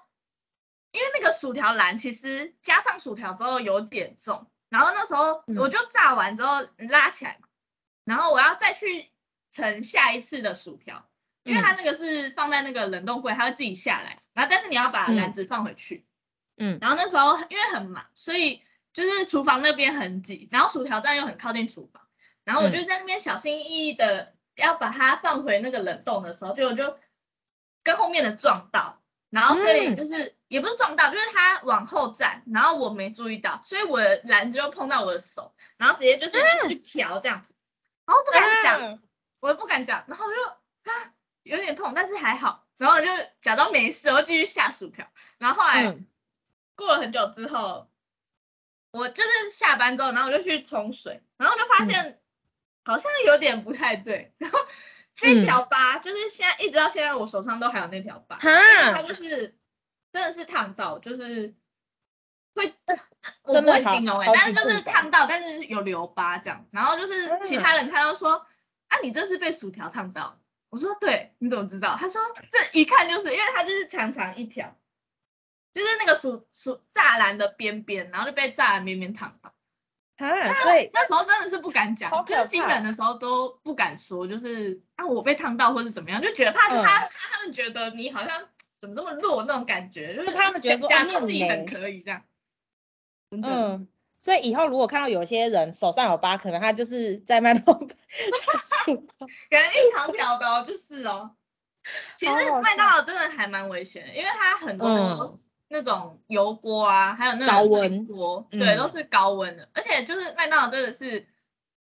因为那个薯条篮其实加上薯条之后有点重，然后那时候我就炸完之后拉起来，嗯、然后我要再去盛下一次的薯条，因为它那个是放在那个冷冻柜，它会自己下来。然后但是你要把篮子放回去。嗯嗯，然后那时候因为很忙，所以就是厨房那边很挤，然后薯条站又很靠近厨房，然后我就在那边小心翼翼的要把它放回那个冷冻的时候，就我就跟后面的撞到，然后所以就是、嗯、也不是撞到，就是他往后站，然后我没注意到，所以我的篮子就碰到我的手，然后直接就是一条这样子，然后不敢讲，嗯、我也不敢讲，然后我就啊有点痛，但是还好，然后我就假装没事，我继续下薯条，然后后来、嗯、过了很久之后，我就是下班之后，然后我就去冲水，然后就发现好像有点不太对，然后。这条疤就是现在一直到现在我手上都还有那条疤，嗯、它就是真的是烫到，就是会我不会形容哎、欸，但是就是烫到，但是有留疤这样，然后就是其他人看到说、嗯、啊你这是被薯条烫到，我说对，你怎么知道？他说这一看就是因为它就是长长一条，就是那个薯薯栅栏的边边，然后就被栅栏边边烫到。啊，所以那时候真的是不敢讲，就是新人的时候都不敢说，就是啊我被烫到或是怎么样，就觉得怕他他他们觉得你好像怎么这么弱那种感觉，就是他们觉得说假装自己很可以这样。嗯，所以以后如果看到有些人手上有疤，可能他就是在麦当劳，可能一长条的哦，就是哦。其实麦当劳真的还蛮危险的，因为它很多。那种油锅啊，还有那种煎锅，对，嗯、都是高温的。而且就是麦当劳真的是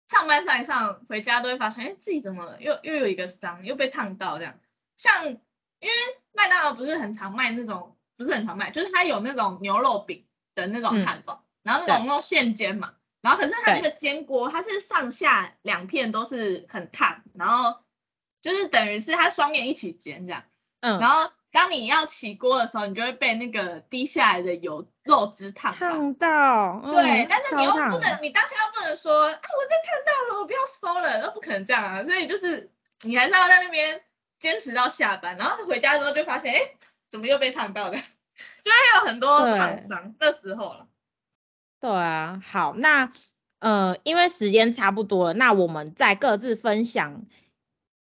上班上一上回家都会发现，哎，自己怎么了？又又有一个伤，又被烫到这样。像因为麦当劳不是很常卖那种，不是很常卖，就是它有那种牛肉饼的那种汉堡，嗯、然后那种那种现煎嘛。然后可是它那个煎锅，它是上下两片都是很烫，然后就是等于是它双面一起煎这样。嗯，然后。当你要起锅的时候，你就会被那个滴下来的油肉汁烫烫到。嗯、对，但是你又不能，你当下又不能说啊，我被烫到了，我不要收了，那不可能这样啊。所以就是你还是要在那边坚持到下班，然后回家之后就发现，哎，怎么又被烫到的？就还有很多烫伤那时候了。对啊，好，那呃，因为时间差不多了，那我们再各自分享。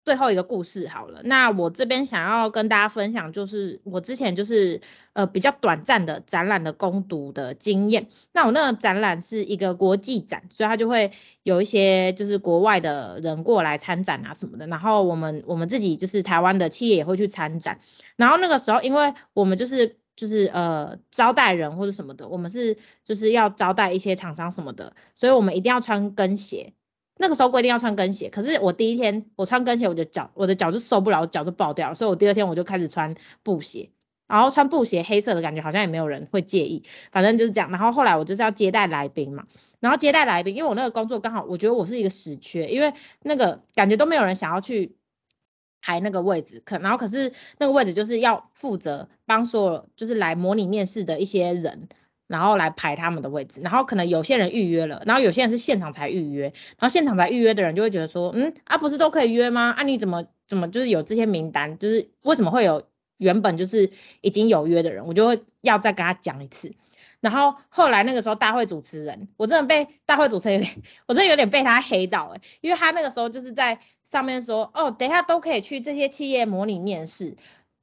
最后一个故事好了，那我这边想要跟大家分享，就是我之前就是呃比较短暂的展览的攻读的经验。那我那个展览是一个国际展，所以他就会有一些就是国外的人过来参展啊什么的。然后我们我们自己就是台湾的企业也会去参展。然后那个时候，因为我们就是就是呃招待人或者什么的，我们是就是要招待一些厂商什么的，所以我们一定要穿跟鞋。那个时候规定要穿跟鞋，可是我第一天我穿跟鞋，我的脚我的脚就受不了，脚就爆掉了，所以我第二天我就开始穿布鞋，然后穿布鞋黑色的感觉好像也没有人会介意，反正就是这样。然后后来我就是要接待来宾嘛，然后接待来宾，因为我那个工作刚好我觉得我是一个死缺，因为那个感觉都没有人想要去排那个位置，可然后可是那个位置就是要负责帮所有就是来模拟面试的一些人。然后来排他们的位置，然后可能有些人预约了，然后有些人是现场才预约，然后现场才预约的人就会觉得说，嗯，啊不是都可以约吗？啊你怎么怎么就是有这些名单，就是为什么会有原本就是已经有约的人，我就会要再跟他讲一次。然后后来那个时候大会主持人，我真的被大会主持人，我真的有点被他黑到哎，因为他那个时候就是在上面说，哦，等一下都可以去这些企业模拟面试。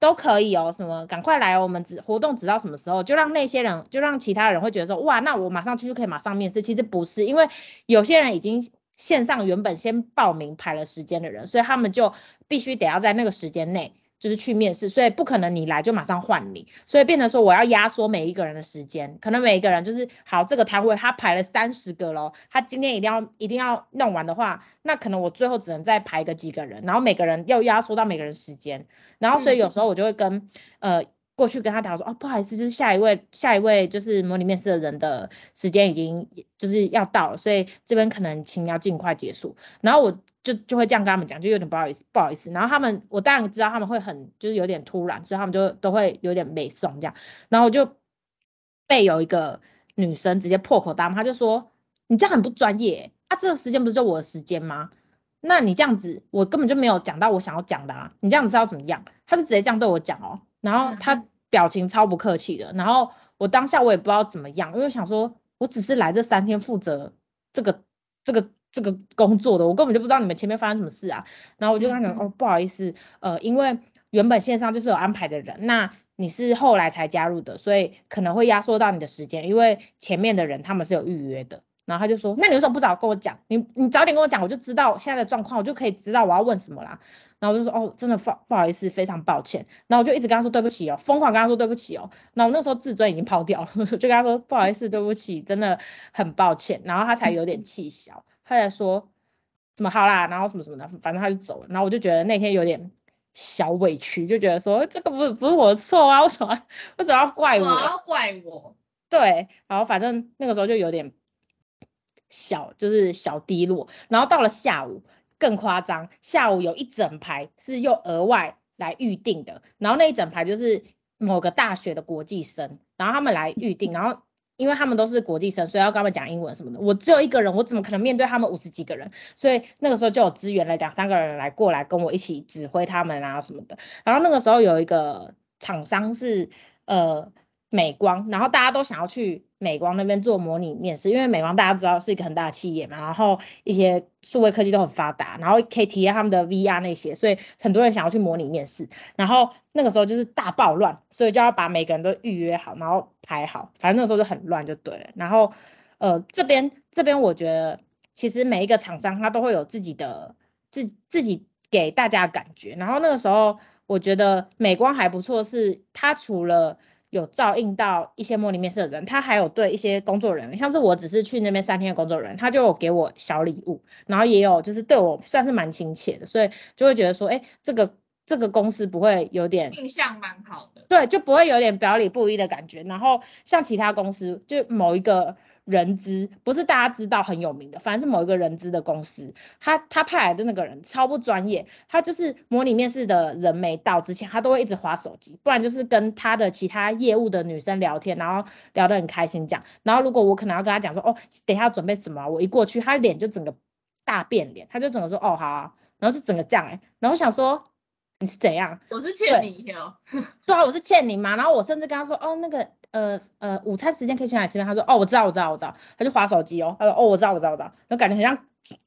都可以哦，什么赶快来哦，我们只活动直到什么时候，就让那些人，就让其他人会觉得说，哇，那我马上去就可以马上面试。其实不是，因为有些人已经线上原本先报名排了时间的人，所以他们就必须得要在那个时间内。就是去面试，所以不可能你来就马上换你，所以变成说我要压缩每一个人的时间，可能每一个人就是好这个摊位他排了三十个咯，他今天一定要一定要弄完的话，那可能我最后只能再排个几个人，然后每个人要压缩到每个人时间，然后所以有时候我就会跟呃过去跟他讲说，哦不好意思，就是下一位下一位就是模拟面试的人的时间已经就是要到了，所以这边可能请要尽快结束，然后我。就就会这样跟他们讲，就有点不好意思，不好意思。然后他们，我当然知道他们会很，就是有点突然，所以他们就都会有点没送这样。然后我就被有一个女生直接破口大骂，她就说：“你这样很不专业，啊，这个时间不是就我的时间吗？那你这样子，我根本就没有讲到我想要讲的啊，你这样子是要怎么样？”她是直接这样对我讲哦，然后他表情超不客气的。然后我当下我也不知道怎么样，因为想说，我只是来这三天负责这个这个。这个工作的，我根本就不知道你们前面发生什么事啊，然后我就跟他讲，哦，不好意思，呃，因为原本线上就是有安排的人，那你是后来才加入的，所以可能会压缩到你的时间，因为前面的人他们是有预约的，然后他就说，那你为什么不早跟我讲？你你早点跟我讲，我就知道现在的状况，我就可以知道我要问什么啦。然后我就说，哦，真的不不好意思，非常抱歉。然后我就一直跟他说对不起哦，疯狂跟他说对不起哦。然后我那时候自尊已经抛掉了，就跟他说不好意思，对不起，真的很抱歉。然后他才有点气消，他才说怎么好啦，然后什么什么的，反正他就走了。然后我就觉得那天有点小委屈，就觉得说这个不是不是我的错啊，为什么为什么要怪我？要怪我？对，然后反正那个时候就有点。小就是小低落，然后到了下午更夸张，下午有一整排是又额外来预定的，然后那一整排就是某个大学的国际生，然后他们来预定，然后因为他们都是国际生，所以要跟他们讲英文什么的，我只有一个人，我怎么可能面对他们五十几个人？所以那个时候就有支援了两三个人来过来跟我一起指挥他们啊什么的，然后那个时候有一个厂商是呃。美光，然后大家都想要去美光那边做模拟面试，因为美光大家知道是一个很大的企业嘛，然后一些数位科技都很发达，然后可以体验他们的 VR 那些，所以很多人想要去模拟面试。然后那个时候就是大暴乱，所以就要把每个人都预约好，然后排好，反正那时候就很乱就对了。然后呃这边这边我觉得其实每一个厂商他都会有自己的自自己给大家的感觉。然后那个时候我觉得美光还不错，是它除了有照应到一些模拟面试的人，他还有对一些工作人员，像是我只是去那边三天的工作人员，他就有给我小礼物，然后也有就是对我算是蛮亲切的，所以就会觉得说，哎，这个这个公司不会有点印象蛮好的，对，就不会有点表里不一的感觉。然后像其他公司，就某一个。人资不是大家知道很有名的，反正是某一个人资的公司，他他派来的那个人超不专业，他就是模拟面试的人没到之前，他都会一直划手机，不然就是跟他的其他业务的女生聊天，然后聊得很开心这样，然后如果我可能要跟他讲说，哦，等一下要准备什么，我一过去，他脸就整个大变脸，他就整个说，哦好啊，然后就整个这样哎、欸，然后我想说你是怎样？我是欠你哦。对啊，我是欠你嘛，然后我甚至跟他说，哦那个。呃呃，午餐时间可以去哪里吃饭？他说哦，我知道，我知道，我知道。他就划手机哦，他说哦，我知道，我知道，我知道。就感觉很像，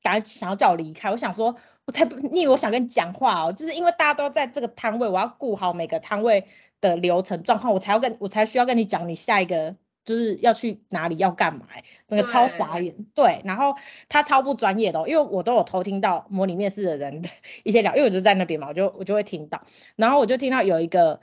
感觉想要叫我离开。我想说，我才不，你以为我想跟你讲话哦？就是因为大家都在这个摊位，我要顾好每个摊位的流程状况，我才要跟，我才需要跟你讲你下一个就是要去哪里要干嘛。那个超傻眼，对，对。然后他超不专业的哦，因为我都有偷听到模拟面试的人的 一些聊，因为我就在那边嘛，我就我就会听到。然后我就听到有一个。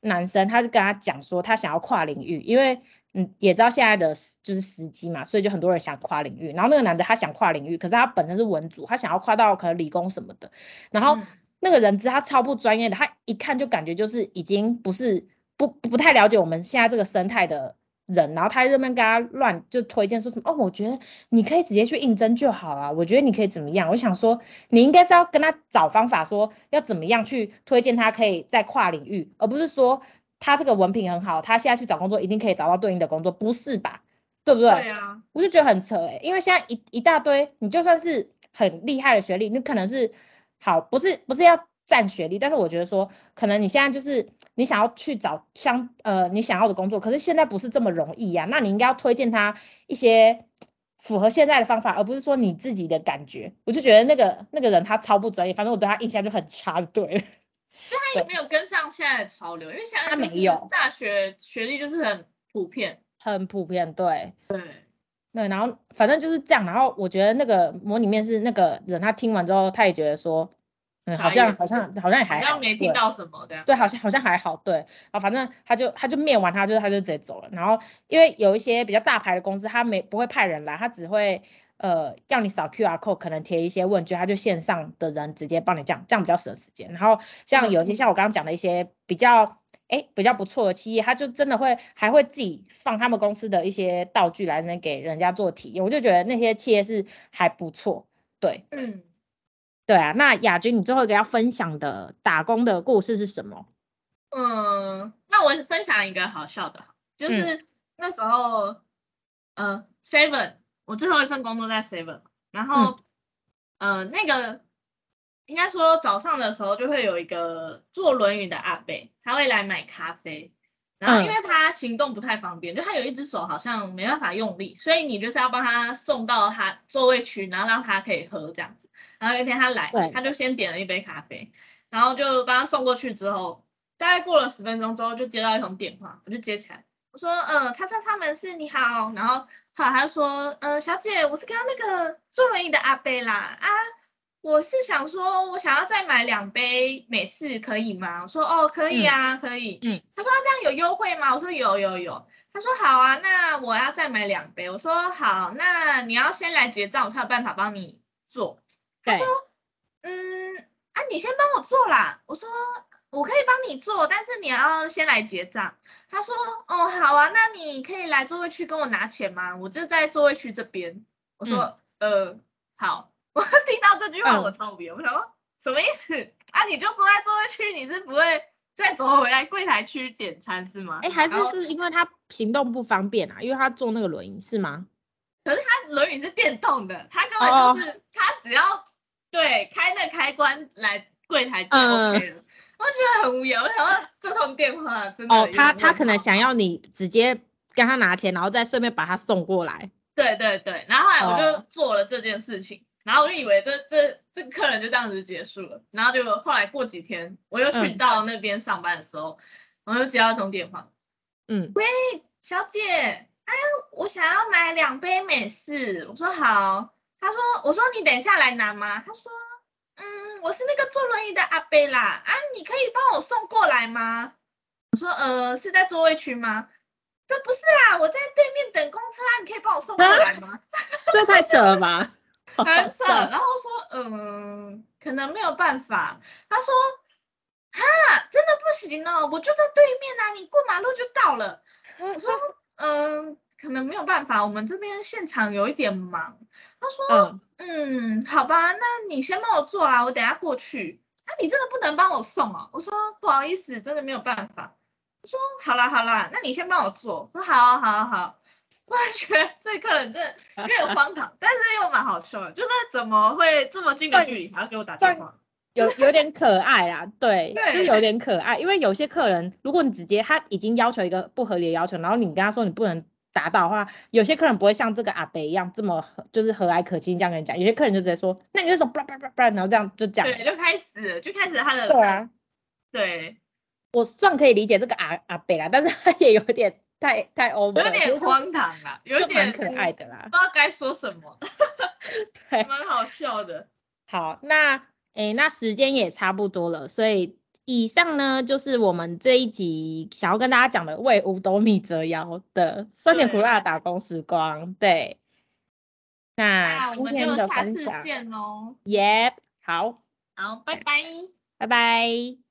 男生他就跟他讲说，他想要跨领域，因为嗯也知道现在的就是时机嘛，所以就很多人想跨领域。然后那个男的他想跨领域，可是他本身是文组，他想要跨到可能理工什么的。然后那个人资他超不专业的，他一看就感觉就是已经不是不不太了解我们现在这个生态的。人，然后他在那边跟他乱就推荐说什么哦，我觉得你可以直接去应征就好了，我觉得你可以怎么样？我想说你应该是要跟他找方法，说要怎么样去推荐他可以在跨领域，而不是说他这个文凭很好，他现在去找工作一定可以找到对应的工作，不是吧？对不对？对啊，我就觉得很扯哎，因为现在一一大堆，你就算是很厉害的学历，你可能是好，不是不是要。占学历，但是我觉得说，可能你现在就是你想要去找相呃你想要的工作，可是现在不是这么容易呀、啊，那你应该要推荐他一些符合现在的方法，而不是说你自己的感觉。我就觉得那个那个人他超不专业，反正我对他印象就很差，对。因为他也没有跟上现在的潮流，因为现在他没有大学学历就是很普遍，很普遍，对。对。对，然后反正就是这样，然后我觉得那个模拟面试那个人他听完之后，他也觉得说。嗯，好像好像好像也还好，好像没听到什么的。对，好像好像还好，对。啊，反正他就他就面完他就他就直接走了。然后因为有一些比较大牌的公司，他没不会派人来，他只会呃要你扫 QR code，可能填一些问卷，他就线上的人直接帮你这样，这样比较省时间。然后像有一些像我刚刚讲的一些比较哎比较不错的企业，他就真的会还会自己放他们公司的一些道具来那边给人家做体验，我就觉得那些企业是还不错，对。嗯。对啊，那雅君，你最后一个要分享的打工的故事是什么？嗯，那我分享一个好笑的，就是那时候，嗯、呃，Seven，我最后一份工作在 Seven，然后，嗯、呃，那个应该说早上的时候就会有一个坐轮椅的阿伯，他会来买咖啡。然后因为他行动不太方便，嗯、就他有一只手好像没办法用力，所以你就是要帮他送到他座位区，然后让他可以喝这样子。然后有一天他来，他就先点了一杯咖啡，然后就帮他送过去之后，大概过了十分钟之后就接到一通电话，我就接起来，我说，呃，叉叉叉门市你好，然后后来他就说，呃，小姐，我是刚刚那个坐轮椅的阿贝啦，啊，我是想说，我想要再买两杯美式，可以吗？我说，哦，可以啊，嗯、可以。嗯。他说，这样有优惠吗？我说，有有有。他说，好啊，那我要再买两杯。我说，好，那你要先来结账，我才有办法帮你做。他说，嗯，啊，你先帮我做啦。我说。我可以帮你做，但是你要先来结账。他说，哦，好啊，那你可以来座位区跟我拿钱吗？我就在座位区这边。我说，嗯、呃，好。我听到这句话我超无语，我想说什么意思？啊，你就坐在座位区，你是不会再走回来柜台区点餐是吗？哎，还是是因为他行动不方便啊？因为他坐那个轮椅是吗？可是他轮椅是电动的，他根本就是、哦、他只要对开那开关来柜台就 OK 了。嗯我觉得很无聊，我想说这通电话真的哦，他他可能想要你直接跟他拿钱，然后再顺便把他送过来。对对对，然后后来我就做了这件事情，哦、然后我就以为这这这个客人就这样子结束了，然后就后来过几天我又去到那边上班的时候，我、嗯、又接到一通电话，嗯，喂，小姐，哎呀，我想要买两杯美式，我说好，他说，我说你等一下来拿吗？他说。嗯，我是那个坐轮椅的阿贝啦，啊，你可以帮我送过来吗？我说，呃，是在座位区吗？这不是啦，我在对面等公车啊，你可以帮我送过来吗？这太扯了吧，很扯。然后说，嗯、呃，可能没有办法。他说，哈，真的不行哦，我就在对面啊，你过马路就到了。我说，嗯、呃。可能没有办法，我们这边现场有一点忙。他说，嗯，嗯，好吧，那你先帮我做啦，我等下过去。啊，你真的不能帮我送啊？我说不好意思，真的没有办法。他说好啦好啦，那你先帮我做。我说好好好。我觉得这客人真的有点荒唐，但是又蛮好笑的，就是怎么会这么近的距离还要给我打电话？有有点可爱啦，对，对就有点可爱。因为有些客人，如果你直接他已经要求一个不合理的要求，然后你跟他说你不能。达到的话，有些客人不会像这个阿伯一样这么就是和蔼可亲这样跟你讲，有些客人就直接说，那你就说叭叭叭叭，然后这样就讲，对，就开始就开始他的，对啊，对，我算可以理解这个阿阿伯啦，但是他也有点太太 over，有点荒唐啊，有点可爱的啦，不知道该说什么，对，蛮好笑的。好，那诶那时间也差不多了，所以。以上呢，就是我们这一集想要跟大家讲的为五斗米折腰的酸甜苦辣打工时光。对，那今天的分享，那我们就下次见喽。Yep，好，好，拜拜，拜拜。